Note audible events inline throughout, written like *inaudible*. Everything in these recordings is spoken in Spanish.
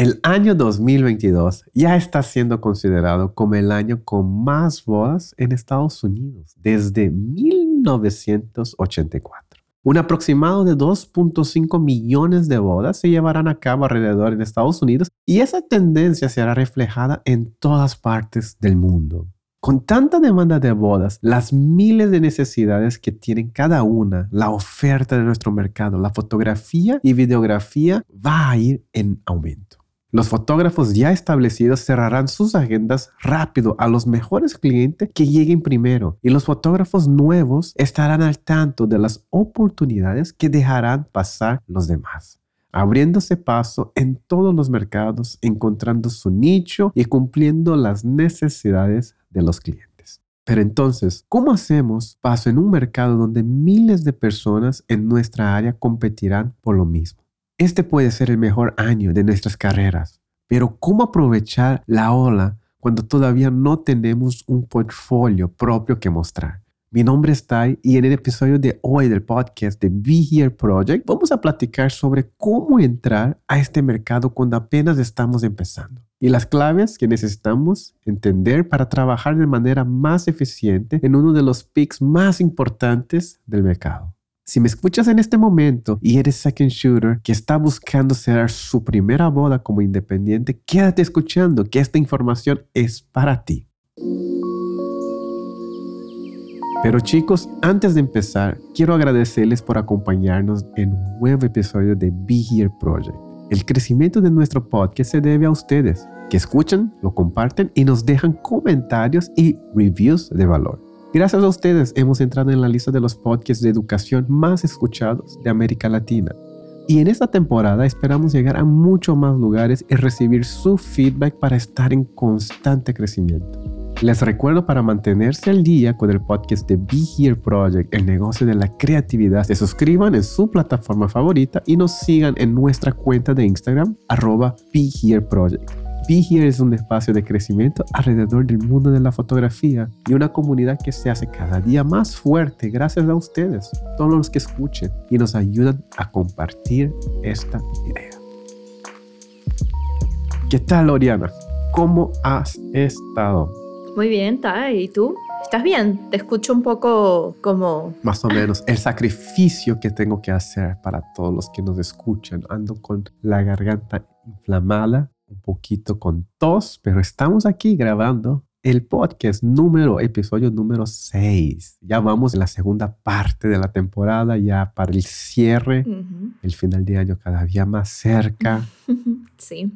El año 2022 ya está siendo considerado como el año con más bodas en Estados Unidos desde 1984. Un aproximado de 2.5 millones de bodas se llevarán a cabo alrededor en Estados Unidos y esa tendencia será reflejada en todas partes del mundo. Con tanta demanda de bodas, las miles de necesidades que tienen cada una, la oferta de nuestro mercado, la fotografía y videografía va a ir en aumento. Los fotógrafos ya establecidos cerrarán sus agendas rápido a los mejores clientes que lleguen primero y los fotógrafos nuevos estarán al tanto de las oportunidades que dejarán pasar los demás abriéndose paso en todos los mercados, encontrando su nicho y cumpliendo las necesidades de los clientes. Pero entonces, ¿cómo hacemos paso en un mercado donde miles de personas en nuestra área competirán por lo mismo? Este puede ser el mejor año de nuestras carreras, pero ¿cómo aprovechar la ola cuando todavía no tenemos un portfolio propio que mostrar? Mi nombre es Tai y en el episodio de hoy del podcast de Be Here Project vamos a platicar sobre cómo entrar a este mercado cuando apenas estamos empezando y las claves que necesitamos entender para trabajar de manera más eficiente en uno de los picks más importantes del mercado. Si me escuchas en este momento y eres second shooter que está buscando cerrar su primera boda como independiente, quédate escuchando que esta información es para ti. Pero chicos, antes de empezar, quiero agradecerles por acompañarnos en un nuevo episodio de Be Here Project. El crecimiento de nuestro podcast se debe a ustedes, que escuchan, lo comparten y nos dejan comentarios y reviews de valor. Gracias a ustedes hemos entrado en la lista de los podcasts de educación más escuchados de América Latina. Y en esta temporada esperamos llegar a muchos más lugares y recibir su feedback para estar en constante crecimiento. Les recuerdo para mantenerse al día con el podcast de Be Here Project, el negocio de la creatividad, se suscriban en su plataforma favorita y nos sigan en nuestra cuenta de Instagram, arroba Be Here Project. Here es un espacio de crecimiento alrededor del mundo de la fotografía y una comunidad que se hace cada día más fuerte gracias a ustedes, todos los que escuchen y nos ayudan a compartir esta idea. ¿Qué tal, Oriana? ¿Cómo has estado? Muy bien, Ta, ¿y tú? ¿Estás bien? Te escucho un poco como... Más o menos. El sacrificio que tengo que hacer para todos los que nos escuchan. Ando con la garganta inflamada, un poquito con tos, pero estamos aquí grabando el podcast número, episodio número 6. Ya vamos en la segunda parte de la temporada, ya para el cierre, el final de año cada día más cerca. *laughs* sí,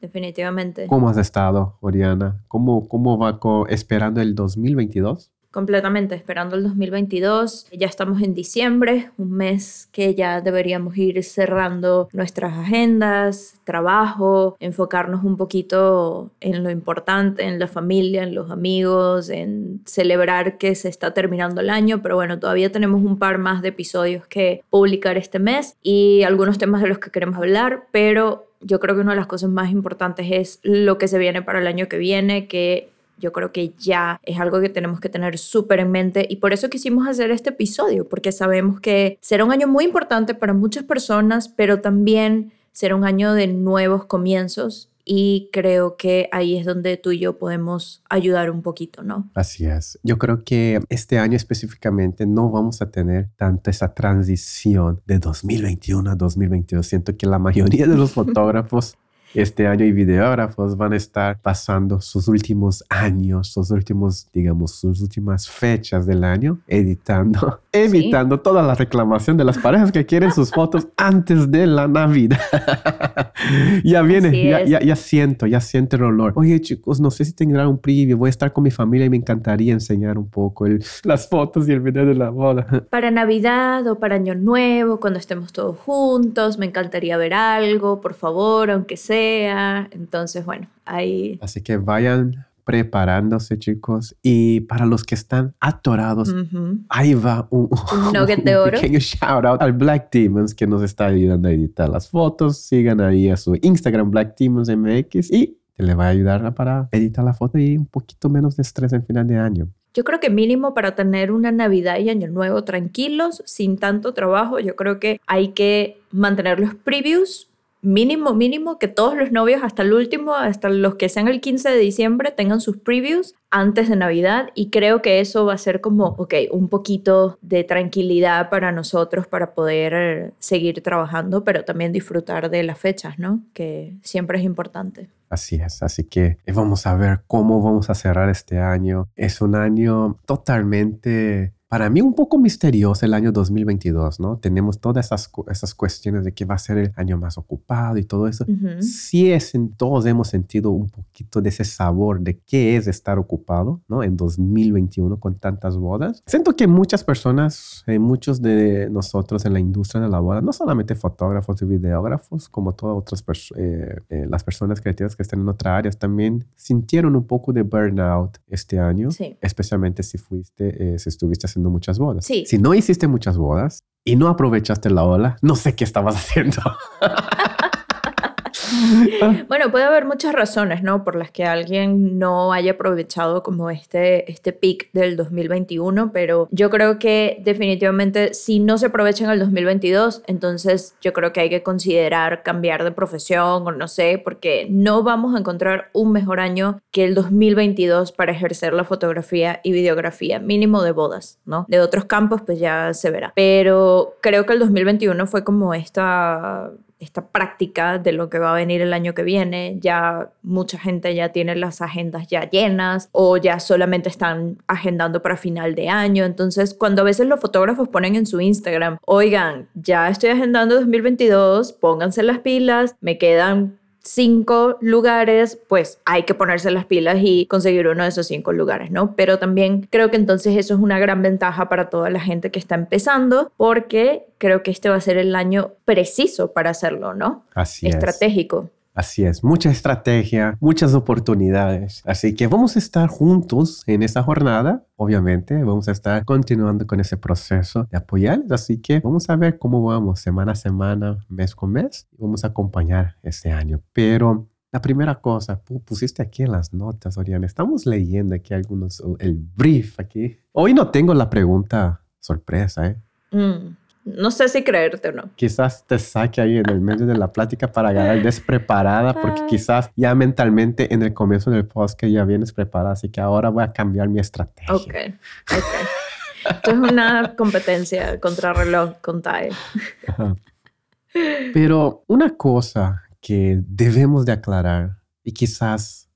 definitivamente. ¿Cómo has estado, Oriana? ¿Cómo, cómo va esperando el 2022? Completamente, esperando el 2022. Ya estamos en diciembre, un mes que ya deberíamos ir cerrando nuestras agendas, trabajo, enfocarnos un poquito en lo importante, en la familia, en los amigos, en celebrar que se está terminando el año, pero bueno, todavía tenemos un par más de episodios que publicar este mes y algunos temas de los que queremos hablar, pero yo creo que una de las cosas más importantes es lo que se viene para el año que viene, que yo creo que ya es algo que tenemos que tener súper en mente y por eso quisimos hacer este episodio, porque sabemos que será un año muy importante para muchas personas, pero también será un año de nuevos comienzos y creo que ahí es donde tú y yo podemos ayudar un poquito, ¿no? Así es. Yo creo que este año específicamente no vamos a tener tanta esa transición de 2021 a 2022. Siento que la mayoría de los *laughs* fotógrafos este año y videógrafos van a estar pasando sus últimos años, sus últimos, digamos, sus últimas fechas del año editando, *laughs* evitando toda la reclamación de las parejas que quieren sus fotos *laughs* antes de la Navidad. *laughs* ya viene, ya, ya, siento, ya siento el olor. Oye chicos, no sé si tendrán un preview, voy a estar con mi familia y me encantaría enseñar un poco las fotos y el video de la boda. Para Navidad o para Año Nuevo, cuando estemos todos juntos, me encantaría ver algo, por favor, aunque sea entonces, bueno, ahí... Así que vayan preparándose, chicos. Y para los que están atorados, ahí va un, *laughs* nugget de oro. pequeño shout out al Black Demons que nos está ayudando a editar las fotos. Sigan ahí a su Instagram Black Demons MX y le va a ayudar para editar la foto y un poquito menos de estrés en final de año. Yo creo que mínimo para tener una Navidad y Año Nuevo tranquilos, sin tanto trabajo, yo creo que hay que mantener los previews mínimo, mínimo que todos los novios, hasta el último, hasta los que sean el 15 de diciembre, tengan sus previews antes de Navidad y creo que eso va a ser como, ok, un poquito de tranquilidad para nosotros para poder seguir trabajando, pero también disfrutar de las fechas, ¿no? Que siempre es importante. Así es, así que vamos a ver cómo vamos a cerrar este año. Es un año totalmente para mí un poco misterioso el año 2022, ¿no? Tenemos todas esas, esas cuestiones de que va a ser el año más ocupado y todo eso. Sí es, en, todos hemos sentido un poquito de ese sabor de qué es estar ocupado, ¿no? En 2021 con tantas bodas. Siento que muchas personas, eh, muchos de nosotros en la industria de la boda, no solamente fotógrafos y videógrafos, como todas otras eh, eh, las personas creativas que están en otras áreas, también sintieron un poco de burnout este año, sí. especialmente si fuiste, si estuviste haciendo muchas bodas. Si no hiciste muchas bodas y no aprovechaste la ola, no sé qué estabas *laughs* haciendo. *laughs* bueno, puede haber muchas razones, ¿no? Por las que alguien no haya aprovechado como este, este peak del 2021, pero yo creo que definitivamente si no se aprovecha en el 2022, entonces yo creo que hay que considerar cambiar de profesión o no sé, porque no vamos a encontrar un mejor año que el 2022 para ejercer la fotografía y videografía, mínimo de bodas, ¿no? De otros campos pues ya se verá. Pero creo que el 2021 fue como esta esta práctica de lo que va a venir el año que viene. Ya mucha gente ya tiene las agendas ya llenas o ya solamente están agendando para final de año. Entonces, cuando a veces los fotógrafos ponen en su Instagram, oigan, ya estoy agendando 2022, pónganse las pilas, me quedan cinco lugares, pues hay que ponerse las pilas y conseguir uno de esos cinco lugares, ¿no? Pero también creo que entonces eso es una gran ventaja para toda la gente que está empezando, porque creo que este va a ser el año preciso para hacerlo, ¿no? Así Estratégico. Así es, mucha estrategia, muchas oportunidades. Así que vamos a estar juntos en esta jornada. Obviamente, vamos a estar continuando con ese proceso de apoyarles. Así que vamos a ver cómo vamos semana a semana, mes con mes. Vamos a acompañar este año. Pero la primera cosa, pusiste aquí en las notas, Oriana. Estamos leyendo aquí algunos, el brief aquí. Hoy no tengo la pregunta sorpresa, ¿eh? Mm. No sé si creerte o no. Quizás te saque ahí en el medio de la plática para ganar despreparada, porque quizás ya mentalmente en el comienzo del post que ya vienes preparada, así que ahora voy a cambiar mi estrategia. Ok, ok. Esto es una competencia contra reloj con TAE. Pero una cosa que debemos de aclarar y quizás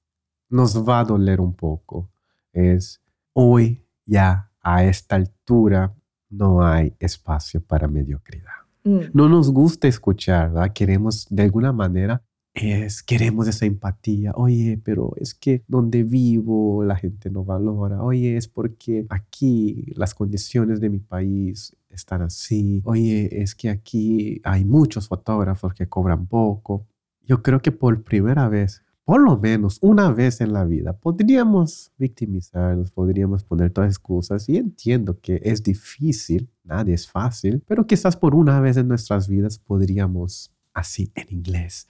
nos va a doler un poco es hoy ya a esta altura no hay espacio para mediocridad. Mm. No nos gusta escuchar, ¿verdad? Queremos de alguna manera es, queremos esa empatía. Oye, pero es que donde vivo la gente no valora. Oye, es porque aquí las condiciones de mi país están así. Oye, es que aquí hay muchos fotógrafos que cobran poco. Yo creo que por primera vez por lo menos una vez en la vida podríamos victimizarnos, podríamos poner todas excusas y entiendo que es difícil, nadie es fácil, pero quizás por una vez en nuestras vidas podríamos, así en inglés,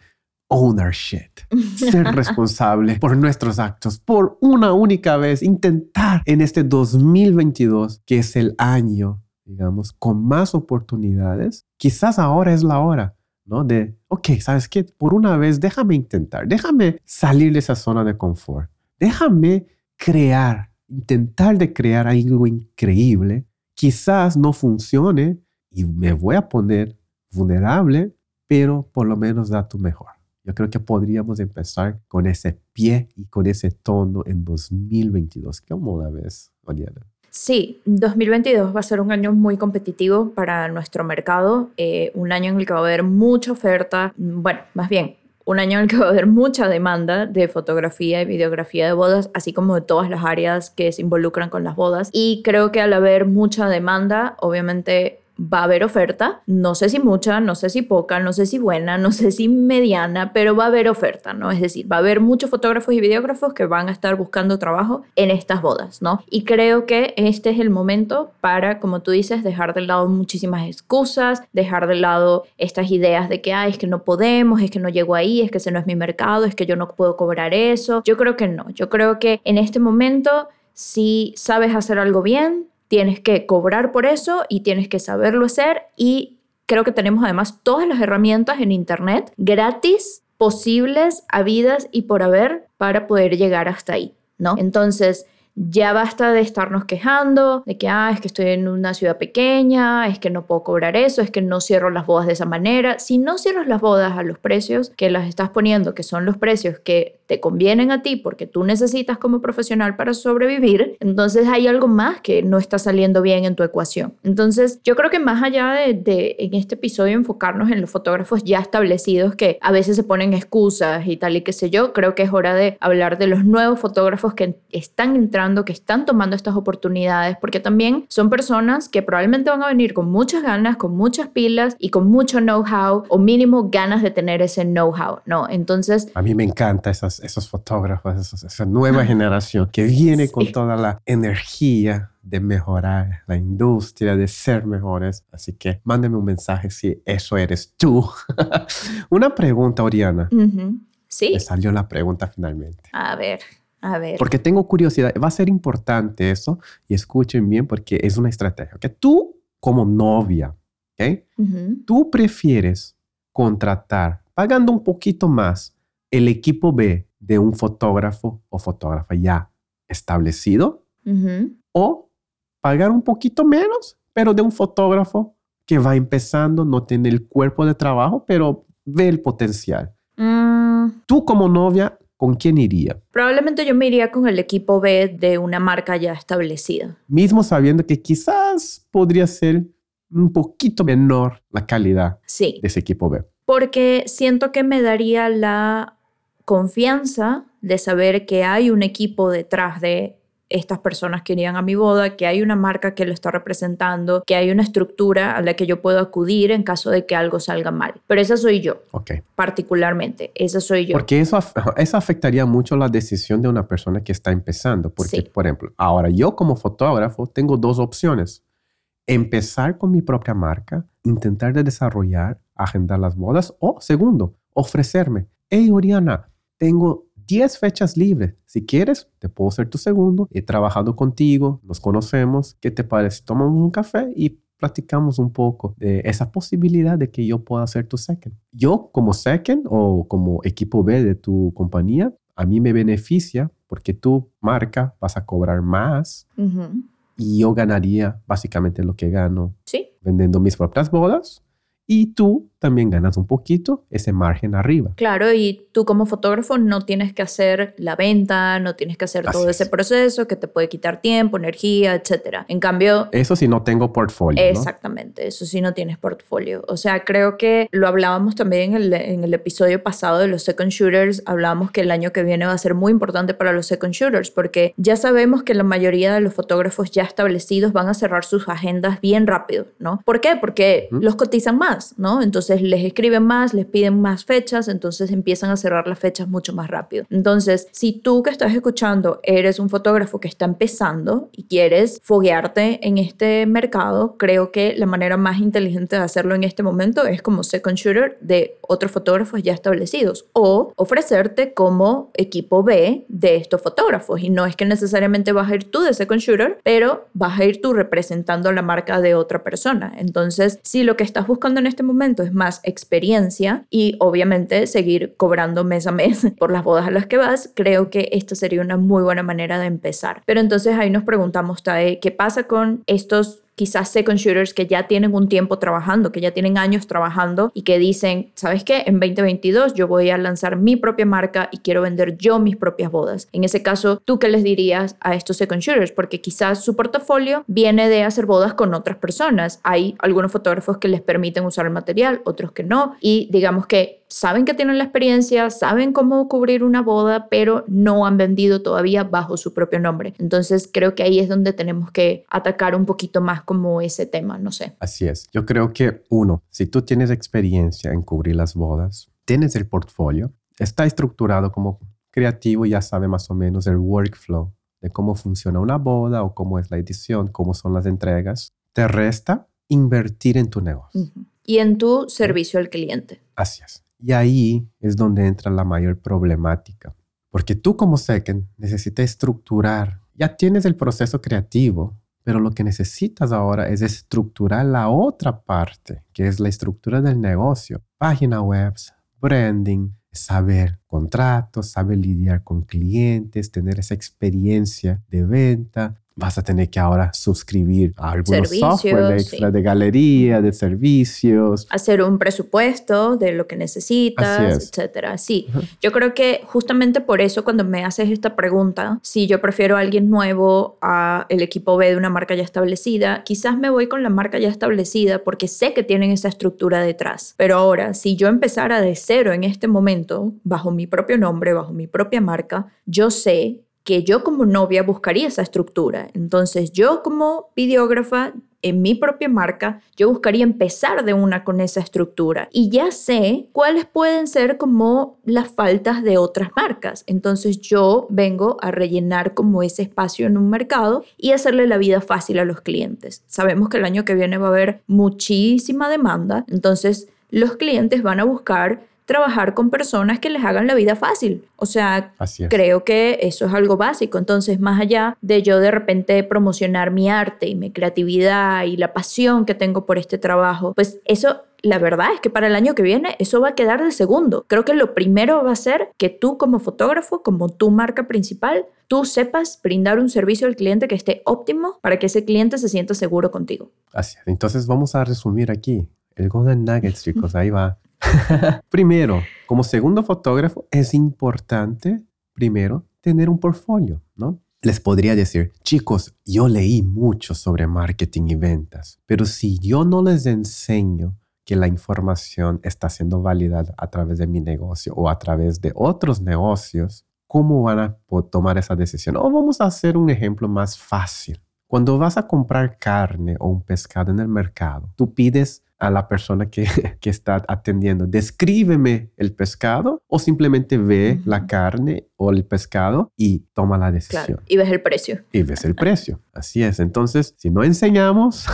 own our shit, *laughs* ser responsable por nuestros actos, por una única vez, intentar en este 2022, que es el año, digamos, con más oportunidades, quizás ahora es la hora ¿no? De, ok, ¿sabes qué? Por una vez, déjame intentar, déjame salir de esa zona de confort, déjame crear, intentar de crear algo increíble. Quizás no funcione y me voy a poner vulnerable, pero por lo menos da tu mejor. Yo creo que podríamos empezar con ese pie y con ese tono en 2022. ¿Cómo la ves, Oriana? Sí, 2022 va a ser un año muy competitivo para nuestro mercado, eh, un año en el que va a haber mucha oferta, bueno, más bien, un año en el que va a haber mucha demanda de fotografía y videografía de bodas, así como de todas las áreas que se involucran con las bodas. Y creo que al haber mucha demanda, obviamente va a haber oferta, no sé si mucha, no sé si poca, no sé si buena, no sé si mediana, pero va a haber oferta, ¿no? Es decir, va a haber muchos fotógrafos y videógrafos que van a estar buscando trabajo en estas bodas, ¿no? Y creo que este es el momento para, como tú dices, dejar de lado muchísimas excusas, dejar de lado estas ideas de que, ay, es que no podemos, es que no llego ahí, es que ese no es mi mercado, es que yo no puedo cobrar eso. Yo creo que no, yo creo que en este momento si sabes hacer algo bien, tienes que cobrar por eso y tienes que saberlo hacer y creo que tenemos además todas las herramientas en Internet gratis, posibles, habidas y por haber para poder llegar hasta ahí, ¿no? Entonces, ya basta de estarnos quejando de que, ah, es que estoy en una ciudad pequeña, es que no puedo cobrar eso, es que no cierro las bodas de esa manera. Si no cierras las bodas a los precios que las estás poniendo, que son los precios que te convienen a ti porque tú necesitas como profesional para sobrevivir, entonces hay algo más que no está saliendo bien en tu ecuación. Entonces, yo creo que más allá de, de en este episodio enfocarnos en los fotógrafos ya establecidos que a veces se ponen excusas y tal y qué sé yo, creo que es hora de hablar de los nuevos fotógrafos que están entrando, que están tomando estas oportunidades, porque también son personas que probablemente van a venir con muchas ganas, con muchas pilas y con mucho know-how o mínimo ganas de tener ese know-how, ¿no? Entonces... A mí me encanta esas esos fotógrafos, esa nueva generación que viene con toda la energía de mejorar la industria, de ser mejores. Así que mándeme un mensaje si eso eres tú. *laughs* Una pregunta, Oriana. Sí. Me salió la pregunta finalmente. A ver, a ver. Porque tengo curiosidad. Va a ser importante eso y escuchen bien porque es una estrategia. Que tú como novia, ¿ok? Tú prefieres contratar pagando un poquito más el equipo B de un fotógrafo o fotógrafa ya establecido o pagar un poquito menos, pero de un fotógrafo que va empezando, no tiene el cuerpo de trabajo, pero ve el potencial. Mm. Tú como novia, ¿con quién iría? Probablemente yo me iría con el equipo B de una marca ya establecida. Mismo sabiendo que quizás podría ser un poquito menor la calidad de ese equipo B. Porque siento que me daría la confianza de saber que hay un equipo detrás de estas personas que irían a mi boda, que hay una marca que lo está representando, que hay una estructura a la que yo puedo acudir en caso de que algo salga mal. Pero esa soy yo, okay. particularmente, esa soy yo. Porque eso, *laughs* eso afectaría mucho la decisión de una persona que está empezando. Porque, por ejemplo, ahora yo como fotógrafo tengo dos opciones. Empezar con mi propia marca, intentar de desarrollar, agendar las bodas, o segundo, ofrecerme. Hey, Oriana, tengo 10 fechas libres. Si quieres, te puedo ser tu segundo. He trabajado contigo, nos conocemos. ¿Qué te parece? Tomamos un café y platicamos un poco de esa posibilidad de que yo pueda ser tu second. Yo como second o como equipo B de tu compañía, a mí me beneficia porque tu marca vas a cobrar más y yo ganaría básicamente lo que gano ¿Sí? vendiendo mis propias bodas y tú también ganas un poquito ese margen arriba. Claro, y tú como fotógrafo no tienes que hacer la venta, no tienes que hacer todo ese proceso que te puede quitar tiempo, energía, etc. En cambio... Eso si no tengo portfolio. Exactamente, eso sí no tienes portfolio. O sea, creo que lo hablábamos también en el, en el episodio pasado de los second shooters, hablábamos que el año que viene va a ser muy importante para los second shooters porque ya sabemos que la mayoría de los fotógrafos ya establecidos van a cerrar sus agendas bien rápido, ¿no? ¿Por qué? Porque los cotizan más, ¿no? Entonces les escriben más, les piden más fechas, entonces empiezan a cerrar las fechas mucho más rápido. Entonces, si tú que estás escuchando eres un fotógrafo que está empezando y quieres foguearte en este mercado, creo que la manera más inteligente de hacerlo en este momento es como second shooter de otros fotógrafos ya establecidos o ofrecerte como equipo B de estos fotógrafos. Y no es que necesariamente vas a ir tú de second shooter, pero vas a ir tú representando la marca de otra persona. Entonces, si lo que estás buscando en este momento es experiencia y obviamente seguir cobrando mes a mes *laughs* por las bodas a las que vas, creo que esto sería una muy buena manera de empezar. Pero entonces ahí nos preguntamos, Tae, ¿qué pasa con estos quizás second shooters que ya tienen un tiempo trabajando, que ya tienen años trabajando y que dicen, ¿sabes qué? En 2022 yo voy a lanzar mi propia marca y quiero vender yo mis propias bodas. En ese caso, ¿tú qué les dirías a estos second shooters? Porque quizás su portafolio viene de hacer bodas con otras personas. Hay algunos fotógrafos que les permiten usar el material, otros que no. Y digamos que saben que tienen la experiencia, saben cómo cubrir una boda, pero no han vendido todavía bajo su propio nombre. Entonces creo que ahí es donde tenemos que atacar un poquito más como ese tema, no sé. Así es. Yo creo que uno, si tú tienes experiencia en cubrir las bodas, tienes el portfolio, está estructurado como creativo, ya sabe más o menos el workflow de cómo funciona una boda o cómo es la edición, cómo son las entregas, te resta invertir en tu negocio. Y en tu servicio al cliente. Así es. Y ahí es donde entra la mayor problemática. Porque tú como second necesitas estructurar, ya tienes el proceso creativo, Pero lo que necesitas ahora es estructurar la otra parte, que es la estructura del negocio. Página web, branding, saber contratos, saber lidiar con clientes, tener esa experiencia de venta, vas a tener que ahora suscribir a algunos software extra de galería, de servicios. Hacer un presupuesto de lo que necesitas, etcétera. Sí, yo creo que justamente por eso cuando me haces esta pregunta, si yo prefiero a alguien nuevo a el equipo B de una marca ya establecida, quizás me voy con la marca ya establecida porque sé que tienen esa estructura detrás. Pero ahora, si yo empezara de cero en este momento, bajo mi propio nombre, bajo mi propia marca, yo sé que yo como novia buscaría esa estructura. Entonces yo como videógrafa en mi propia marca, yo buscaría empezar de una con esa estructura y ya sé cuáles pueden ser como las faltas de otras marcas. Entonces yo vengo a rellenar como ese espacio en un mercado y hacerle la vida fácil a los clientes. Sabemos que el año que viene va a haber muchísima demanda, entonces los clientes van a buscar trabajar con personas que les hagan la vida fácil. O sea, creo que eso es algo básico. Entonces, más allá de yo de repente promocionar mi arte y mi creatividad y la pasión que tengo por este trabajo, pues eso la verdad es que para el año que viene eso va a quedar de segundo. Creo que lo primero va a ser que tú como fotógrafo, como tu marca principal, tú sepas brindar un servicio al cliente que esté óptimo para que ese cliente se sienta seguro contigo. Así es. Entonces vamos a resumir aquí. El Golden Nuggets, chicos, ahí va. *laughs* primero, como segundo fotógrafo, es importante, primero, tener un portfolio, ¿no? Les podría decir, chicos, yo leí mucho sobre marketing y ventas, pero si yo no les enseño que la información está siendo validada a través de mi negocio o a través de otros negocios, ¿cómo van a tomar esa decisión? O vamos a hacer un ejemplo más fácil. Cuando vas a comprar carne o un pescado en el mercado, tú pides a la persona que, *laughs* que, está atendiendo, descríbeme el pescado o simplemente ve la carne o el pescado y toma la decisión. y ves el precio. Y ves el precio. Así es. Entonces, si no enseñamos,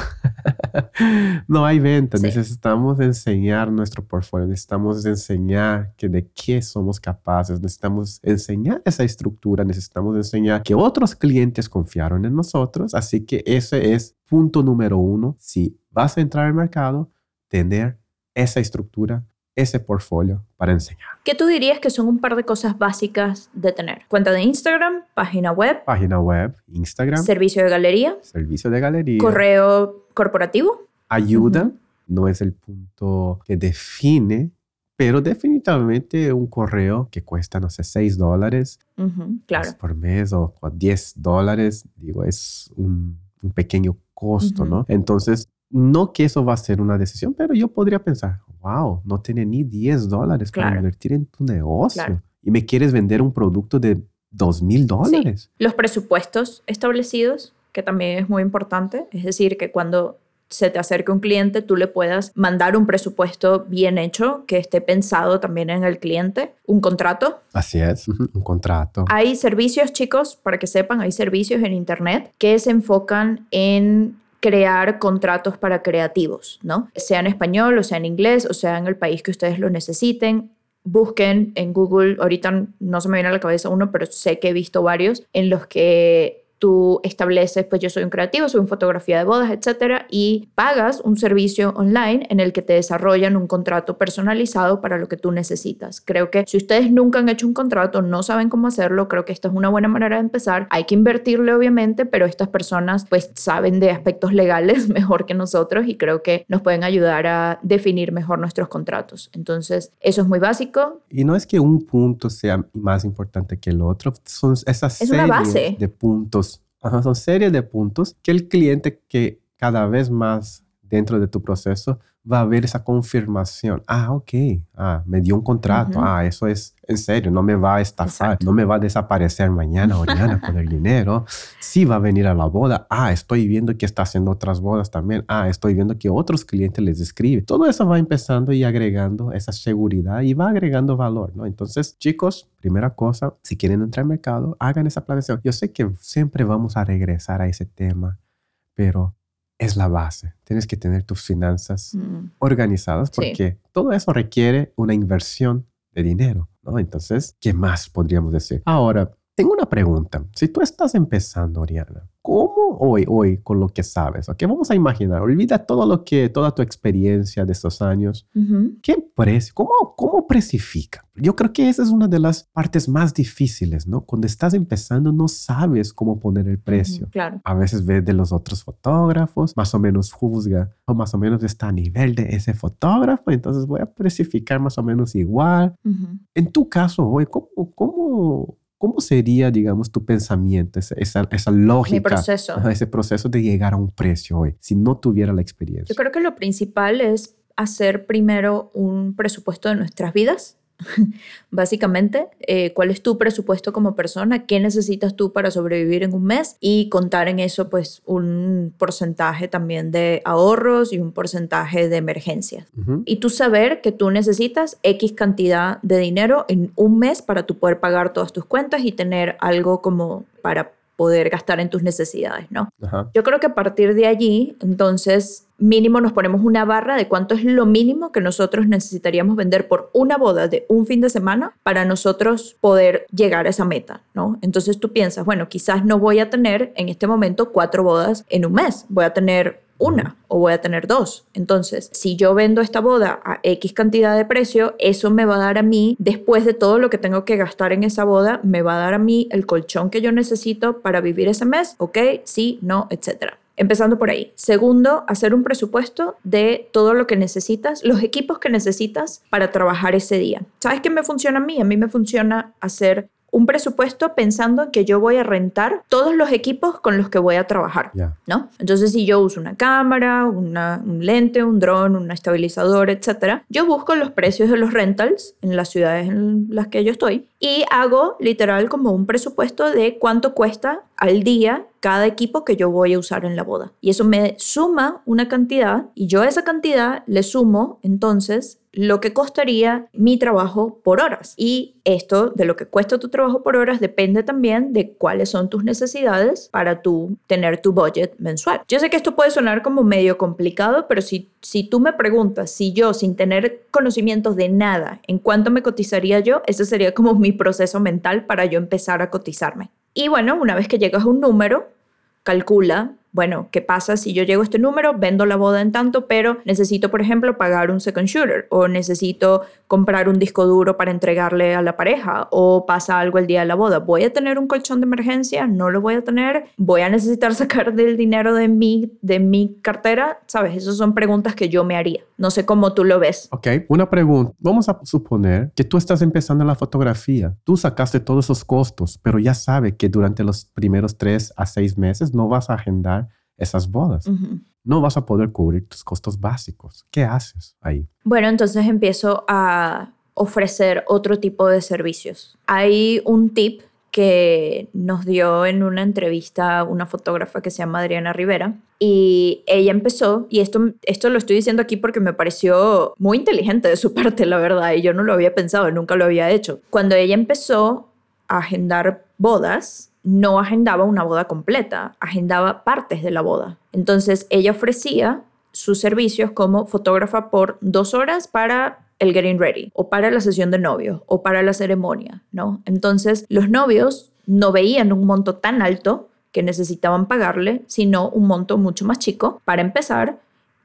*laughs* no hay venta. Necesitamos enseñar nuestro portfolio. Necesitamos enseñar que de qué somos capaces. Necesitamos enseñar esa estructura. Necesitamos enseñar que otros clientes confiaron en nosotros. Así que ese es punto número uno. Si vas a entrar al mercado, tener esa estructura, ese portfolio para enseñar. ¿Qué tú dirías que son un par de cosas básicas de tener? Cuenta de Instagram, página web. Página web, Instagram. Servicio de galería. Servicio de galería. Correo corporativo. Ayuda. No es el punto que define, pero definitivamente un correo que cuesta, no sé, 6 dólares claro. por mes o 10 dólares, digo, es un, pequeño costo, ¿no? Entonces, no que eso va a ser una decisión, pero yo podría pensar, wow, no tiene ni 10 dólares para invertir en tu negocio y me quieres vender un producto de 2 mil dólares. Los presupuestos establecidos, que también es muy importante, es decir, que cuando se te acerque un cliente, tú le puedas mandar un presupuesto bien hecho, que esté pensado también en el cliente, un contrato. Así es, un contrato. Hay servicios, chicos, para que sepan, hay servicios en Internet que se enfocan en crear contratos para creativos, ¿no? Sea en español o sea en inglés o sea en el país que ustedes lo necesiten. Busquen en Google, ahorita no se me viene a la cabeza uno, pero sé que he visto varios en los que tú estableces, pues yo soy un creativo, soy un fotografía de bodas, etcétera, y pagas un servicio online en el que te desarrollan un contrato personalizado para lo que tú necesitas. Creo que si ustedes nunca han hecho un contrato, no saben cómo hacerlo, creo que esta es una buena manera de empezar. Hay que invertirle, obviamente, pero estas personas, pues, saben de aspectos legales *laughs* mejor que nosotros y creo que nos pueden ayudar a definir mejor nuestros contratos. Entonces, eso es muy básico. Y no es que un punto sea más importante que el otro, son esas es base. de puntos son series de puntos que el cliente que cada vez más dentro de tu proceso va a ver esa confirmación. Ah, ok. Ah, me dio un contrato. Ah, eso es en serio. No me va a estafar. No me va a desaparecer mañana o mañana con el dinero. Sí va a venir a la boda. Ah, estoy viendo que está haciendo otras bodas también. Ah, estoy viendo que otros clientes les escriben. Todo eso va empezando y agregando esa seguridad y va agregando valor, ¿no? Entonces, chicos, primera cosa, si quieren entrar al mercado, hagan esa planeación. Yo sé que siempre vamos a regresar a ese tema, pero es la base. Tienes que tener tus finanzas mm. organizadas porque todo eso requiere una inversión de dinero, ¿no? Entonces, ¿qué más podríamos decir? Ahora, Tengo una pregunta. Si tú estás empezando, Oriana, ¿cómo hoy, hoy, con lo que sabes, ok, vamos a imaginar, olvida todo lo que, toda tu experiencia de estos años, ¿qué precio, cómo, cómo precifica? Yo creo que esa es una de las partes más difíciles, ¿no? Cuando estás empezando no sabes cómo poner el precio. claro. A veces ves de los otros fotógrafos, más o menos juzga, o más o menos está a nivel de ese fotógrafo, entonces voy a precificar más o menos igual. En tu caso, hoy, ¿cómo, cómo ¿Cómo sería, digamos, tu pensamiento, esa, esa, lógica? Mi proceso. ese proceso de llegar a un precio hoy, si no tuviera la experiencia. Yo creo que lo principal es hacer primero un presupuesto de nuestras vidas *laughs* básicamente, eh, cuál es tu presupuesto como persona, qué necesitas tú para sobrevivir en un mes y contar en eso pues un porcentaje también de ahorros y un porcentaje de emergencias. Y tú saber que tú necesitas X cantidad de dinero en un mes para tú poder pagar todas tus cuentas y tener algo como para poder gastar en tus necesidades, ¿no? Yo creo que a partir de allí, entonces, mínimo nos ponemos una barra de cuánto es lo mínimo que nosotros necesitaríamos vender por una boda de un fin de semana para nosotros poder llegar a esa meta, ¿no? Entonces tú piensas, bueno, quizás no voy a tener en este momento cuatro bodas en un mes, voy a tener una o voy a tener dos. Entonces, si yo vendo esta boda a X cantidad de precio, eso me va a dar a mí, después de todo lo que tengo que gastar en esa boda, me va a dar a mí el colchón que yo necesito para vivir ese mes, ¿ok? Sí, no, etcétera. Empezando por ahí. Segundo, hacer un presupuesto de todo lo que necesitas, los equipos que necesitas para trabajar ese día. ¿Sabes qué me funciona a mí? A mí me funciona hacer un presupuesto pensando que yo voy a rentar todos los equipos con los que voy a trabajar, ¿no? Entonces, si yo uso una cámara, una, un lente, un dron, un estabilizador, etcétera, yo busco los precios de los rentals en las ciudades en las que yo estoy y hago literal como un presupuesto de cuánto cuesta al día cada equipo que yo voy a usar en la boda. Y eso me suma una cantidad y yo a esa cantidad le sumo entonces lo que costaría mi trabajo por horas. Y esto de lo que cuesta tu trabajo por horas depende también de cuáles son tus necesidades para tú tener tu budget mensual. Yo sé que esto puede sonar como medio complicado, pero si, si tú me preguntas si yo sin tener conocimientos de nada, en cuánto me cotizaría yo, ese sería como mi proceso mental para yo empezar a cotizarme. Y bueno, una vez que llegas a un número, calcula bueno, ¿qué pasa si yo llego a este número, vendo la boda en tanto, pero necesito, por ejemplo, pagar un second shooter o necesito comprar un disco duro para entregarle a la pareja o pasa algo el día de la boda? ¿Voy a tener un colchón de emergencia? ¿No lo voy a tener? ¿Voy a necesitar *laughs* sacar del dinero de mi, de mi cartera? ¿Sabes? Esas son preguntas que yo me haría. No sé cómo tú lo ves. Ok, una pregunta. Vamos a suponer que tú estás empezando la fotografía. Tú sacaste todos esos costos, pero ya sabes que durante los primeros tres a seis meses no vas a agendar esas bodas. No vas a poder cubrir tus costos básicos. ¿Qué haces ahí? Bueno, entonces empiezo a ofrecer otro tipo de servicios. Hay un tip que nos dio en una entrevista una fotógrafa que se llama Adriana Rivera y ella empezó, y esto, esto lo estoy diciendo aquí porque me pareció muy inteligente de su *laughs* parte, la verdad, y yo no lo había pensado, nunca lo había hecho. Cuando ella empezó a agendar bodas, no agendaba una boda completa, agendaba partes de la boda. Entonces ella ofrecía sus servicios como fotógrafa por dos horas para el getting ready o para la sesión de novios o para la ceremonia, ¿no? Entonces los novios no veían un monto tan alto que necesitaban pagarle, sino un monto mucho más chico para empezar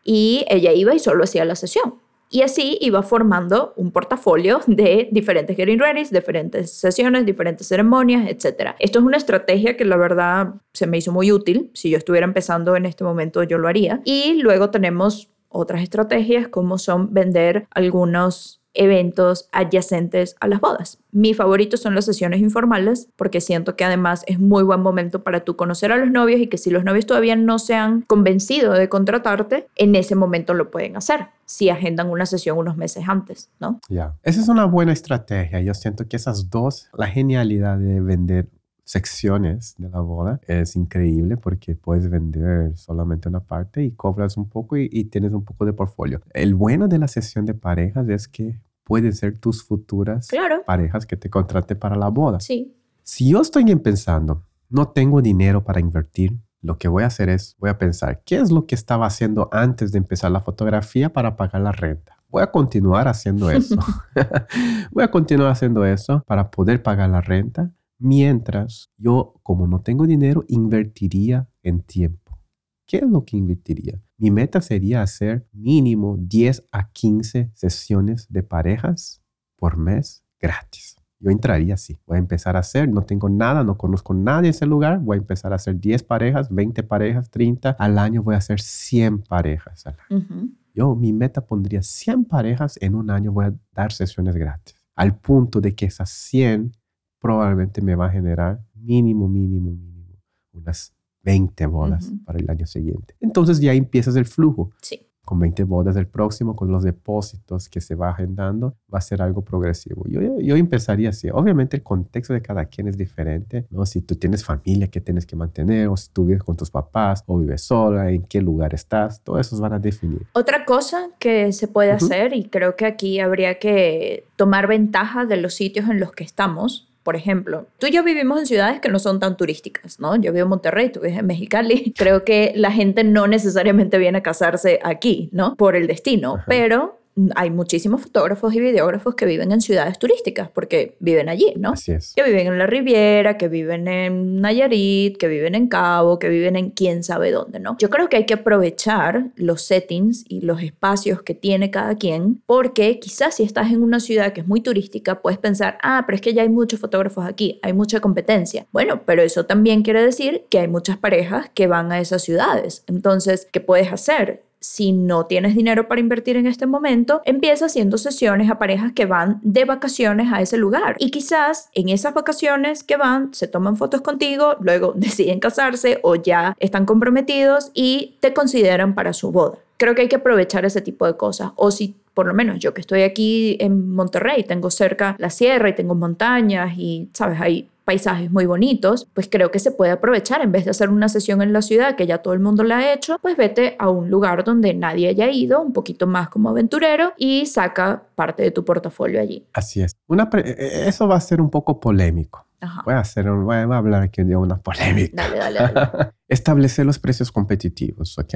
y ella iba y solo hacía la sesión. Y así iba formando un portafolio de diferentes getting ready, diferentes sesiones, diferentes ceremonias, etc. Esto es una estrategia que la verdad se me hizo muy útil. Si yo estuviera empezando en este momento, yo lo haría. Y luego tenemos otras estrategias como son vender algunos eventos adyacentes a las bodas. Mi favorito son las sesiones informales porque siento que además es muy buen momento para tú conocer a los novios y que si los novios todavía no se han convencido de contratarte, en ese momento lo pueden hacer si agendan una sesión unos meses antes, ¿no? Ya, esa es una buena estrategia. Yo siento que esas dos, la genialidad de vender secciones de la boda es increíble porque puedes vender solamente una parte y cobras un poco y, tienes un poco de portfolio. El bueno de la sesión de parejas es que pueden ser tus futuras parejas que te contraten para la boda. Sí. Si yo estoy pensando, no tengo dinero para invertir, lo que voy a hacer es, voy a pensar, ¿qué es lo que estaba haciendo antes de empezar la fotografía para pagar la renta? Voy a continuar haciendo eso. *laughs* *laughs* voy a continuar haciendo eso para poder pagar la renta Mientras yo, como no tengo dinero, invertiría en tiempo. ¿Qué es lo que invertiría? Mi meta sería hacer mínimo 10 a 15 sesiones de parejas por mes gratis. Yo entraría así. Voy a empezar a hacer, no tengo nada, no conozco nadie en ese lugar. Voy a empezar a hacer 10 parejas, 20 parejas, 30. Al año voy a hacer 100 parejas al año. Yo, mi meta pondría 100 parejas en un año, voy a dar sesiones gratis. Al punto de que esas 100 probablemente me va a generar mínimo, mínimo, mínimo, unas 20 bodas para el año siguiente. Entonces ya empiezas el flujo. Sí con 20 bodas del próximo, con los depósitos que se va agendando, va a ser algo progresivo. Yo, yo empezaría así. Obviamente el contexto de cada quien es diferente, ¿no? Si tú tienes familia que tienes que mantener, o si tú vives con tus papás, o vives sola, en qué lugar estás, todo eso van a definir. Otra cosa que se puede hacer, y creo que aquí habría que tomar ventaja de los sitios en los que estamos, por ejemplo, tú y yo vivimos en ciudades que no son tan turísticas, ¿no? Yo vivo en Monterrey, tú vives en Mexicali. *laughs* Creo que la gente no necesariamente viene a casarse aquí, ¿no? Por el destino, pero hay muchísimos fotógrafos y videógrafos que viven en ciudades turísticas porque viven allí, ¿no? Así es. Que viven en la Riviera, que viven en Nayarit, que viven en Cabo, que viven en quién sabe dónde, ¿no? Yo creo que hay que aprovechar los settings y los espacios que tiene cada quien porque quizás si estás en una ciudad que es muy turística puedes pensar, ah, pero es que ya hay muchos fotógrafos aquí, hay mucha competencia. Bueno, pero eso también quiere decir que hay muchas parejas que van a esas ciudades. Entonces, ¿qué puedes hacer? Si no tienes dinero para invertir en este momento, empieza haciendo sesiones a parejas que van de vacaciones a ese lugar. Y quizás en esas vacaciones que van, se toman fotos contigo, luego *laughs* deciden casarse o ya están comprometidos y te consideran para su boda. Creo que hay que aprovechar ese tipo de cosas. O si por lo menos yo que estoy aquí en Monterrey, tengo cerca la sierra y tengo montañas y, sabes, hay paisajes muy bonitos, pues creo que se puede aprovechar en vez de hacer una sesión en la ciudad que ya todo el mundo la ha hecho, pues vete a un lugar donde nadie haya ido, un poquito más como aventurero y saca parte de tu portafolio allí. Así es. Una e, e, eso va a ser un poco polémico. Voy a, hacer voy a hablar aquí de una polémica. Dale, dale, dale. *laughs* Establecer los precios competitivos, ¿ok?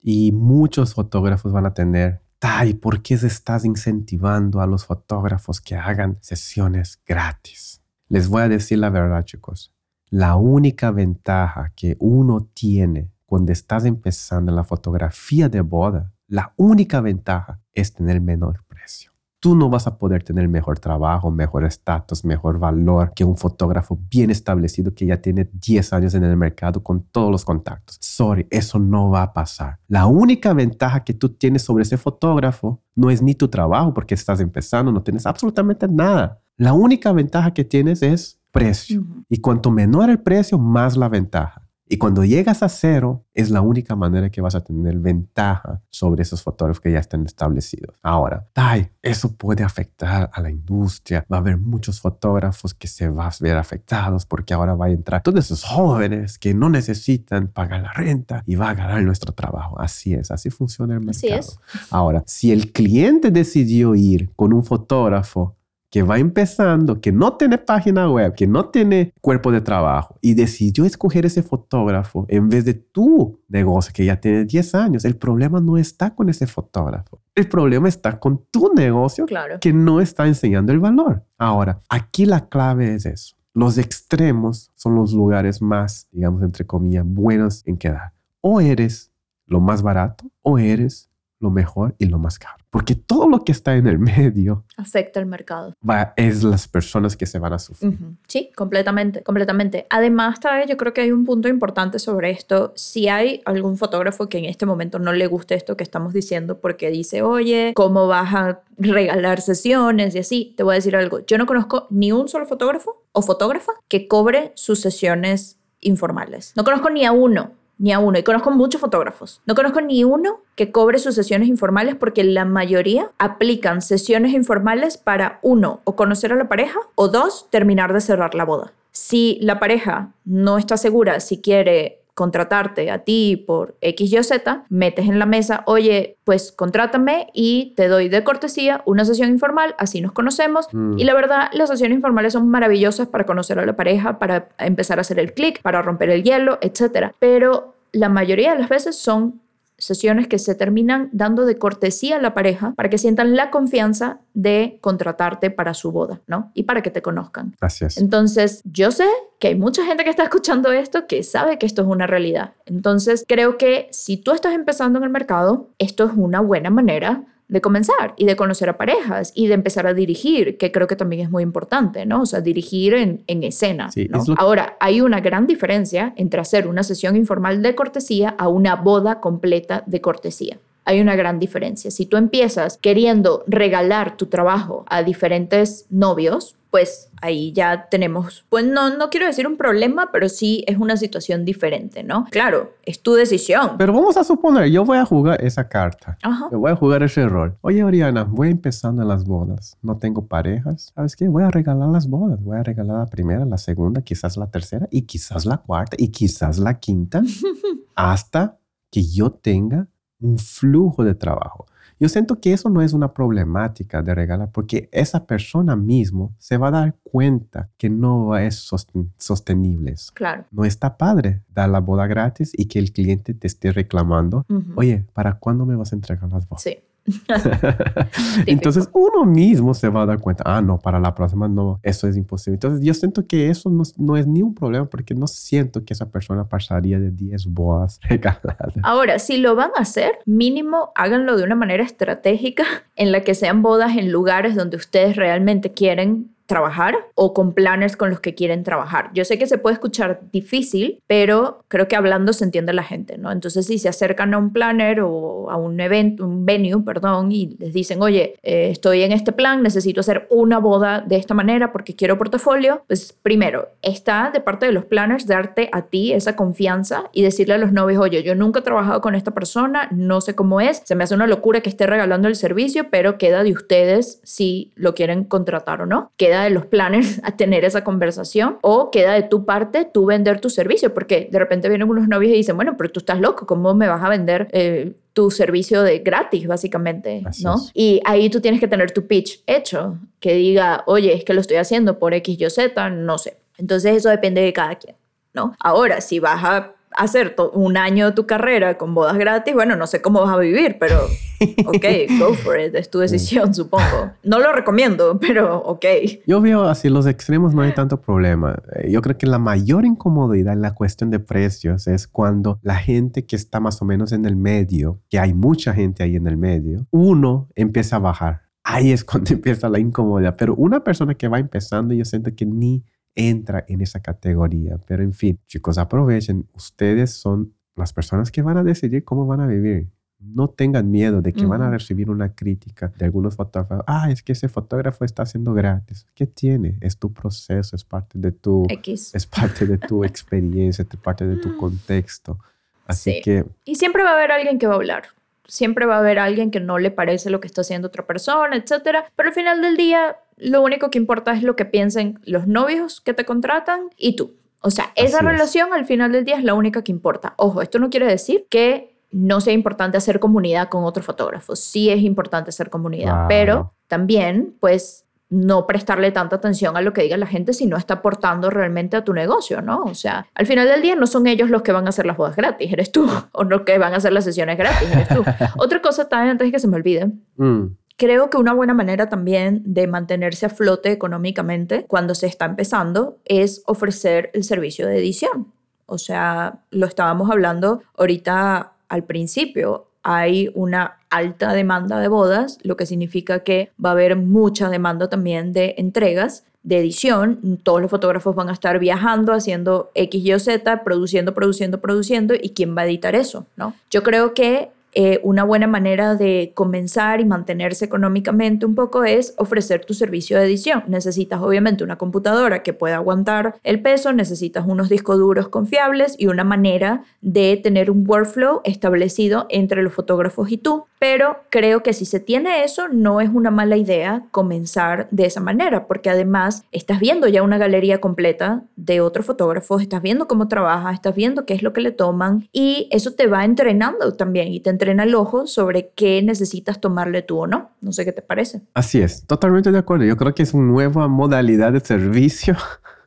Y muchos fotógrafos van a tener ¿y por qué se estás incentivando a los fotógrafos que hagan sesiones gratis? Les voy a decir la verdad, chicos. La única ventaja que uno tiene cuando estás empezando la fotografía de boda, la única ventaja es tener menor. Tú no vas a poder tener mejor trabajo, mejor estatus, mejor valor que un fotógrafo bien establecido que ya tiene 10 años en el mercado con todos los contactos. Sorry, eso no va a pasar. La única ventaja que tú tienes sobre ese fotógrafo no es ni tu trabajo porque estás empezando, no tienes absolutamente nada. La única ventaja que tienes es precio. Y cuanto menor el precio, más la ventaja. Y cuando llegas a cero, es la única manera que vas a tener ventaja sobre esos fotógrafos que ya están establecidos. Ahora, Tai, eso puede afectar a la industria. Va a haber muchos fotógrafos que se van a ver afectados porque ahora va a entrar todos esos jóvenes que no necesitan pagar la renta y va a ganar nuestro trabajo. Así es, así funciona el mercado. Así es. Ahora, si el cliente decidió ir con un fotógrafo que va empezando, que no tiene página web, que no tiene cuerpo de trabajo y decidió escoger ese fotógrafo en vez de tu negocio que ya tiene 10 años, el problema no está con ese fotógrafo. El problema está con tu negocio que no está enseñando el valor. Ahora, aquí la clave es eso. Los extremos son los lugares más, digamos, entre comillas, buenos en quedar. O eres lo más barato o eres lo mejor y lo más caro. Porque todo lo que está en el *laughs* medio afecta al mercado. Va, es las personas que se van a sufrir. Sí, completamente, completamente. Además, yo creo que hay un punto importante sobre esto. Si hay algún fotógrafo que en este momento no le guste esto que estamos diciendo porque dice, oye, ¿cómo vas a regalar sesiones y así? Te voy a decir algo. Yo no conozco ni un solo fotógrafo o fotógrafa que cobre sus sesiones informales. No conozco ni a uno ni a uno. Y conozco muchos fotógrafos. No conozco ni uno que cobre sus sesiones informales porque la mayoría aplican sesiones informales para, uno, o conocer a la pareja, o dos, terminar de cerrar la boda. Si la pareja no está segura si quiere contratarte a ti por X, Y Z, metes en la mesa, oye, pues contrátame y te doy de cortesía una sesión informal, así nos conocemos. Mm. Y la verdad, las sesiones informales son maravillosas para conocer a la pareja, para empezar a hacer el clic, para romper el hielo, etc. Pero la mayoría de las veces son sesiones que se terminan dando de cortesía a la pareja para que sientan la confianza de contratarte para su boda, ¿no? Y para que te conozcan. Gracias. Entonces, yo sé que hay mucha gente que está escuchando esto que sabe que esto es una realidad. Entonces, creo que si tú estás empezando en el mercado, esto es una buena manera de comenzar y de conocer a parejas y de empezar a dirigir, que creo que también es muy importante, ¿no? O sea, dirigir en, en escena. ¿no? Ahora, hay una gran diferencia entre hacer una sesión informal de cortesía a una boda completa de cortesía hay una gran diferencia. Si tú empiezas queriendo regalar tu trabajo a diferentes novios, pues ahí ya tenemos, pues no, no quiero decir un problema, pero sí es una situación diferente, ¿no? Claro, es tu decisión. Pero vamos a suponer, yo voy a jugar esa carta. Ajá. Yo voy a jugar ese rol. Oye, Oriana, voy empezando en las bodas. No tengo parejas. ¿Sabes qué? Voy a regalar las bodas. Voy a regalar la primera, la segunda, quizás la tercera y quizás la cuarta y quizás la quinta *laughs* hasta que yo tenga un flujo de trabajo. Yo siento que eso no es una problemática de regalar porque esa persona mismo se va a dar cuenta que no es sostenible. Claro. No está padre dar la boda gratis y que el cliente te esté reclamando, oye, ¿para cuándo me vas a entregar las bodas? Sí. *laughs* Entonces uno mismo se va a dar cuenta, ah, no, para la próxima no, eso es imposible. Entonces yo siento que eso no, es ni un problema porque no siento que esa persona pasaría de 10 bodas *laughs* regaladas. Ahora, si lo van a hacer, mínimo háganlo de una manera estratégica en la que sean bodas en lugares donde ustedes realmente quieren trabajar o con planners con los que quieren trabajar. Yo sé que se puede escuchar difícil, pero creo que hablando se entiende la gente, ¿no? Entonces, si se acercan a un planner o a un evento, un venue, perdón, y les dicen, oye, eh, estoy en este plan, necesito hacer una boda de esta manera porque quiero portafolio, pues primero, está de parte de los planners darte a ti esa confianza y decirle a los novios, oye, yo nunca he trabajado con esta persona, no sé cómo es, se me hace una locura que esté regalando el servicio, pero queda de ustedes si lo quieren contratar o no. Queda de los planes *laughs* a tener esa conversación o queda de tu parte tú vender tu servicio, porque de repente vienen unos novios y dicen, bueno, pero tú estás loco, ¿cómo me vas a vender? Eh, tu servicio de gratis, básicamente, ¿no? Y ahí tú tienes que tener tu pitch hecho, que diga, oye, es que lo estoy haciendo por X, Y, Z, no sé. Entonces eso depende de cada quien, ¿no? Ahora, si vas a hacer un año de tu carrera con bodas gratis, bueno, no sé cómo vas a vivir, pero *laughs* ok, go for it, es tu decisión, supongo. No lo recomiendo, pero ok. Yo veo así, los extremos no hay tanto problema. Eh, yo creo que la mayor incomodidad en la cuestión de precios es cuando la gente que está más o menos en el medio, que hay mucha gente ahí en el medio, uno empieza a bajar. Ahí es cuando *laughs* empieza la incomodidad. Pero una persona que va empezando, yo siento que ni entra en esa categoría. Pero en fin, chicos, aprovechen. Ustedes son las personas que van a decidir cómo van a vivir. No tengan miedo de que van a recibir una crítica de algunos fotógrafos. Ah, es que ese fotógrafo está haciendo gratis. ¿Qué tiene? Es tu proceso, es parte de tu, es parte de tu experiencia, es parte de tu *laughs* contexto. Así que... Y siempre va a haber alguien que va a hablar. Siempre va a haber alguien que no le parece lo que está haciendo otra persona, etcétera. Pero al final del día, lo único que importa es lo que piensen los novios que te contratan y tú. O sea, esa relación al final del día es la única que importa. Ojo, esto no quiere decir que no sea importante hacer comunidad con otros fotógrafos. Sí es importante hacer comunidad, pero también, pues, no prestarle tanta atención a lo que diga la gente si no está aportando realmente a tu negocio, ¿no? O sea, al final del día no son ellos los que van a hacer las bodas gratis, eres tú, *laughs* o los que van a hacer las sesiones gratis, eres tú. *laughs* Otra cosa también, antes de que se me olvide, mm. Creo que una buena manera también de mantenerse a flote económicamente cuando se está empezando es ofrecer el servicio de edición. O sea, lo estábamos hablando ahorita al principio. Hay una alta demanda de bodas, lo que significa que va a haber mucha demanda también de entregas de edición. Todos los fotógrafos van a estar viajando, haciendo X, Y o Z, produciendo, produciendo, produciendo. ¿Y quién va a editar eso? ¿no? Yo creo que eh, una buena manera de comenzar y mantenerse económicamente un poco es ofrecer tu servicio de edición. Necesitas obviamente una computadora que pueda aguantar el peso, necesitas unos discos duros confiables y una manera de tener un workflow establecido entre los fotógrafos y tú. Pero creo que si se tiene eso, no es una mala idea comenzar de esa manera, porque además estás viendo ya una galería completa de otros fotógrafos, estás viendo cómo trabaja, estás viendo qué es lo que le toman y eso te va entrenando también y te entrena el ojo sobre qué necesitas tomarle tú o no. No sé qué te parece. Así es, totalmente de acuerdo. Yo creo que es una nueva modalidad de servicio *laughs*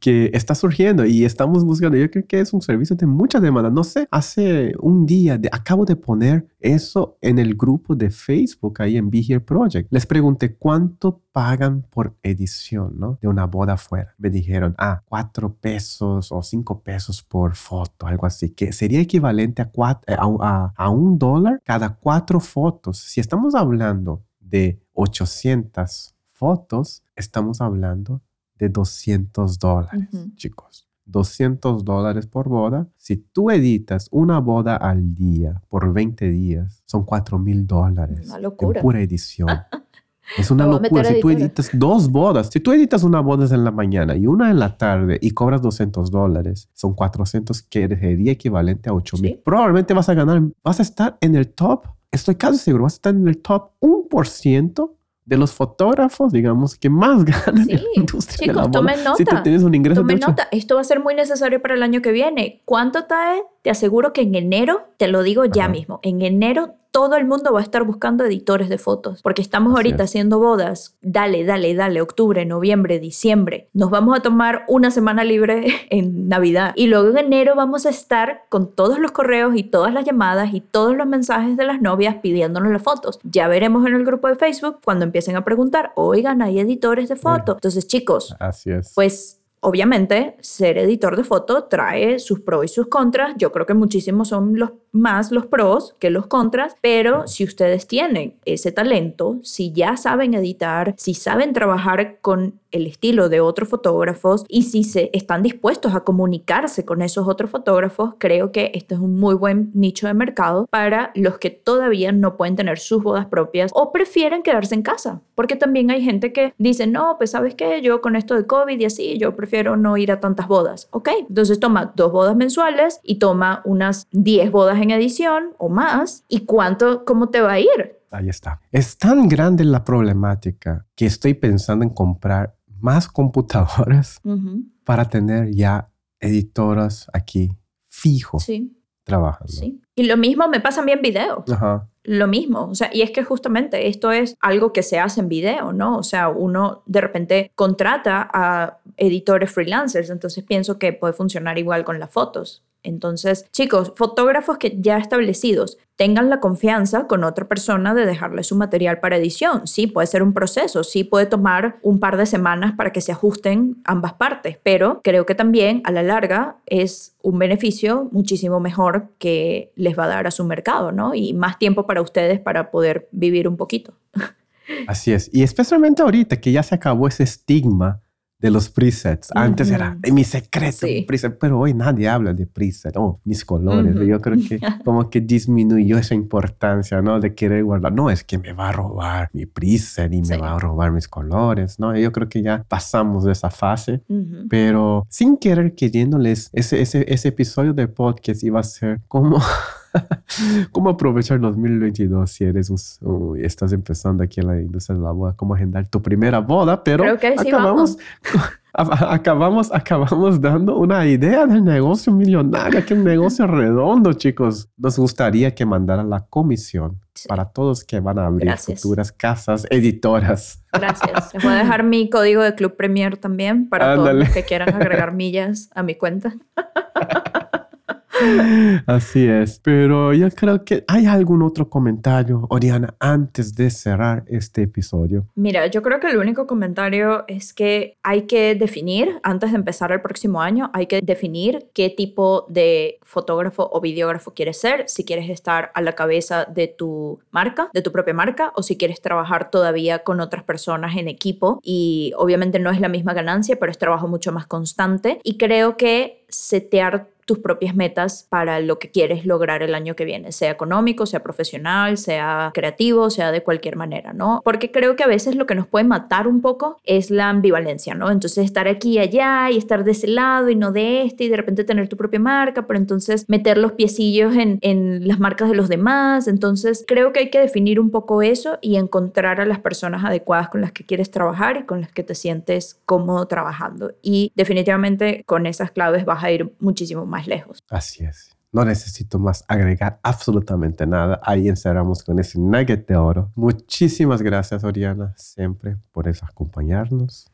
que está surgiendo y estamos buscando. Yo creo que es un servicio de mucha demanda. No sé, hace un día acabo de poner eso en el grupo de Facebook ahí en Be Here Project. Les pregunté cuánto pagan por edición, ¿no? De una boda afuera. Me dijeron, ah, cuatro pesos o cinco pesos por foto, algo así, que sería equivalente a, cuatro, eh, a, a un dólar cada cuatro fotos. Si estamos hablando de 800 fotos, estamos hablando de 200 dólares, chicos. 200 dólares por boda. Si tú editas una boda al día por 20 días, son 4 mil dólares. Una locura. En pura edición. *laughs* Es una locura. Si tú editas dos bodas, si tú editas una boda en la mañana y una en la tarde y cobras 200 dólares, son 400 que sería equivalente a 8 mil. Probablemente vas a ganar, vas a estar en el top, estoy casi seguro, vas a estar en el top 1% de los fotógrafos, digamos, que más *laughs* ganan en la industria chicos, de la tomen nota. Si tú tienes un ingreso tomen nota. Esto va a ser muy necesario para el año que viene. ¿Cuánto trae? Te aseguro que en enero, te lo digo ya mismo, en enero todo el mundo va a estar buscando editores de fotos, porque estamos ahorita haciendo bodas, dale, dale, dale, octubre, noviembre, diciembre. Nos vamos a tomar una semana libre *laughs* en Navidad y luego en enero vamos a estar con todos los correos y todas las llamadas y todos los mensajes de las novias pidiéndonos las fotos. Ya veremos en el grupo de Facebook cuando empiecen a preguntar, oigan, hay editores de fotos. Entonces, chicos, Así es. pues Obviamente, ser editor de foto trae sus pros y sus contras. Yo creo que muchísimos son los más los pros que los contras, pero si ustedes tienen ese talento, si ya saben editar, si saben trabajar con el estilo de otros fotógrafos y si se están dispuestos a comunicarse con esos otros fotógrafos, creo que este es un muy buen nicho de mercado para los que todavía no pueden tener sus bodas propias o prefieren quedarse en casa, porque también hay gente que dice, no, pues sabes qué, yo con esto de COVID y así, yo prefiero no ir a tantas bodas. Ok, entonces toma dos bodas mensuales y toma unas 10 bodas en edición o más. ¿Y cuánto, cómo te va a ir? Ahí está. Es tan grande la problemática que estoy pensando en comprar más computadoras para tener ya editoras aquí fijo sí. trabajando. Sí. Y lo mismo me pasa a mí en video. Ajá. Lo mismo, o sea, y es que justamente esto es algo que se hace en video, ¿no? O sea, uno de repente contrata a editores freelancers, entonces pienso que puede funcionar igual con las fotos. Entonces, chicos, fotógrafos que ya establecidos tengan la confianza con otra persona de dejarle su material para edición. Sí, puede ser un proceso, sí puede tomar un par de semanas para que se ajusten ambas partes, pero creo que también a la larga es un beneficio muchísimo mejor que les va a dar a su mercado, ¿no? Y más tiempo para ustedes para poder vivir un poquito. *laughs* Así es. Y especialmente ahorita que ya se acabó ese estigma de los presets. Antes era mi secreto, preset, pero hoy nadie habla de preset, oh, mis colores. Yo creo que *laughs* como que disminuyó esa importancia, ¿no? De querer guardar, no, es que me va a robar mi preset y me va a robar mis colores, ¿no? Yo creo que ya pasamos de esa fase, pero sin querer queriéndoles, ese, ese, ese episodio de podcast iba a ser como... *laughs* *laughs* ¿Cómo aprovechar 2022 si eres un, estás empezando aquí en la industria de la boda? ¿Cómo agendar tu primera boda? Pero Creo que sí acabamos, *laughs* acabamos, acabamos dando una idea del negocio millonario, que un negocio redondo, chicos. Nos gustaría que mandaran la comisión para todos que van a abrir futuras casas editoras. Gracias. Les voy a *laughs* dejar mi código de Club Premier también para todos los que quieran agregar millas a mi cuenta. Así es. Pero yo creo que hay algún otro comentario, Oriana, antes de cerrar este episodio. Mira, yo creo que el único comentario es que hay que definir, antes de empezar el próximo año, hay que definir qué tipo de fotógrafo o videógrafo quieres ser, si quieres estar a la cabeza de tu marca, de tu propia marca, o si quieres trabajar todavía con otras personas en equipo. Y obviamente no es la misma ganancia, pero es trabajo mucho más constante. Y creo que setear tus propias metas para lo que quieres lograr el año que viene, sea económico, sea profesional, sea creativo, sea de cualquier manera, ¿no? Porque creo que a veces lo que nos puede matar un poco es la ambivalencia, ¿no? Entonces estar aquí y allá y estar de ese lado y no de este y de repente tener tu propia marca, pero entonces meter los piecillos en, en las marcas de los demás. Entonces creo que hay que definir un poco eso y encontrar a las personas adecuadas con las que quieres trabajar y con las que te sientes cómodo trabajando. Y definitivamente con esas claves vas a ir muchísimo más lejos. Así es. No necesito más agregar absolutamente nada. Ahí encerramos con ese nugget de oro. Muchísimas gracias, Oriana, siempre por eso acompañarnos.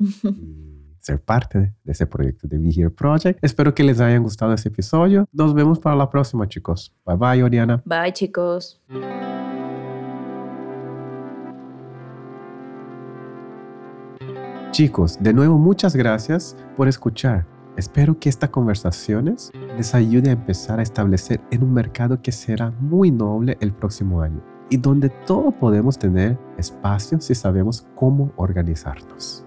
ser parte de, ese proyecto de Be Here Project. Espero que les haya gustado este episodio. Nos vemos para la próxima, chicos. Bye bye, Oriana. Bye, chicos. Chicos, de nuevo muchas gracias por escuchar. Espero que estas conversaciones les ayude a empezar a establecer en un mercado que será muy noble el próximo año y donde todos podemos tener espacio si sabemos cómo organizarnos.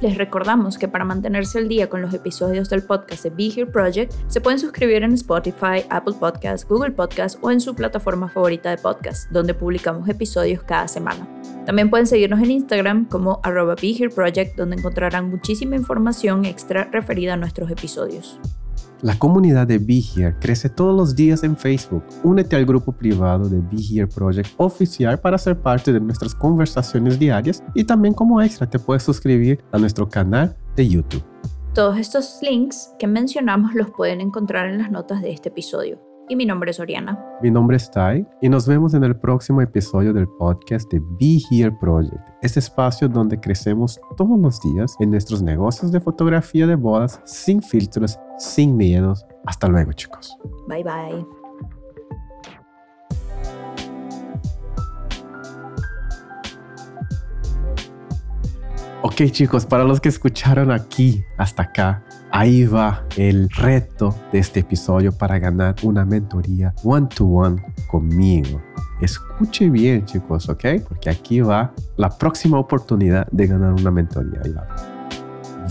Les recordamos que para mantenerse al día con los episodios del podcast de Be Here Project, se pueden suscribir en Spotify, Apple Podcasts, Google Podcasts o en su plataforma favorita de podcast, donde publicamos episodios cada semana. También pueden seguirnos en Instagram como arroba Be Here Project, donde encontrarán muchísima información extra referida a nuestros episodios. La comunidad de Be Here crece todos los días en Facebook. Únete al grupo privado de Be Here Project oficial para ser parte de nuestras conversaciones diarias y también como extra te puedes suscribir a nuestro canal de YouTube. Todos estos links que mencionamos los pueden encontrar en las notas de este episodio y mi nombre es Oriana. Mi nombre es Tai y nos vemos en el próximo episodio del podcast de Be Here Project, este espacio donde crecemos todos los días en nuestros negocios de fotografía de bodas sin filtros, sin miedos. Hasta luego chicos. Bye bye. Ok chicos, para los que escucharon aquí hasta acá, ahí va el reto de este episodio para ganar una mentoría one-to-one conmigo. Escuche bien chicos, ¿ok? Porque aquí va la próxima oportunidad de ganar una mentoría.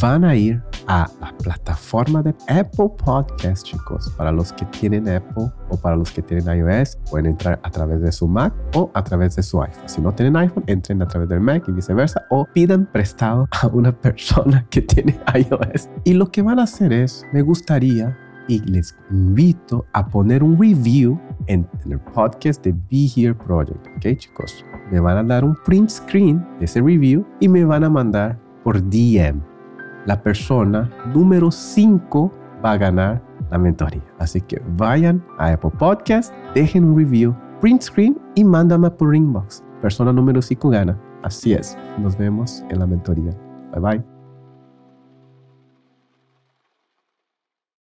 Van a ir a la plataforma de Apple Podcast, chicos. Para los que tienen Apple o para los que tienen iOS, pueden entrar a través de su Mac o a través de su iPhone. Si no tienen iPhone, entren a través del Mac y viceversa o pidan prestado *laughs* a una persona que tiene *laughs* iOS. Y lo que van a hacer es, me gustaría y les invito a poner un review en, el podcast de Be Here Project. ¿Ok, chicos? Me van a dar un print screen de ese review y me van a mandar por DM la persona número 5 va a ganar la mentoría. Así que vayan a Apple Podcast, dejen un review, print screen y mándame por inbox. Persona número 5 gana. Así es. Nos vemos en la mentoría. Bye bye.